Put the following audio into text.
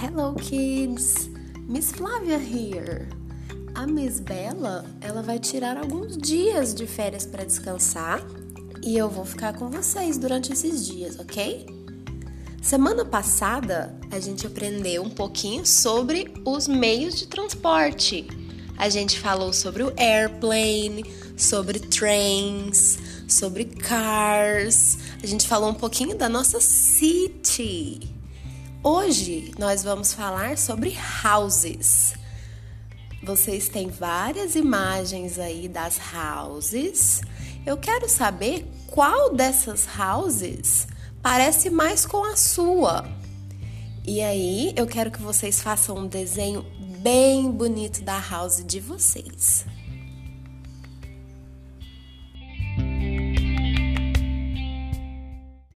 Hello kids, Miss Flávia here. A Miss Bella, ela vai tirar alguns dias de férias para descansar e eu vou ficar com vocês durante esses dias, ok? Semana passada a gente aprendeu um pouquinho sobre os meios de transporte. A gente falou sobre o airplane, sobre trains, sobre cars. A gente falou um pouquinho da nossa city. Hoje nós vamos falar sobre houses. Vocês têm várias imagens aí das houses. Eu quero saber qual dessas houses parece mais com a sua. E aí eu quero que vocês façam um desenho bem bonito da house de vocês.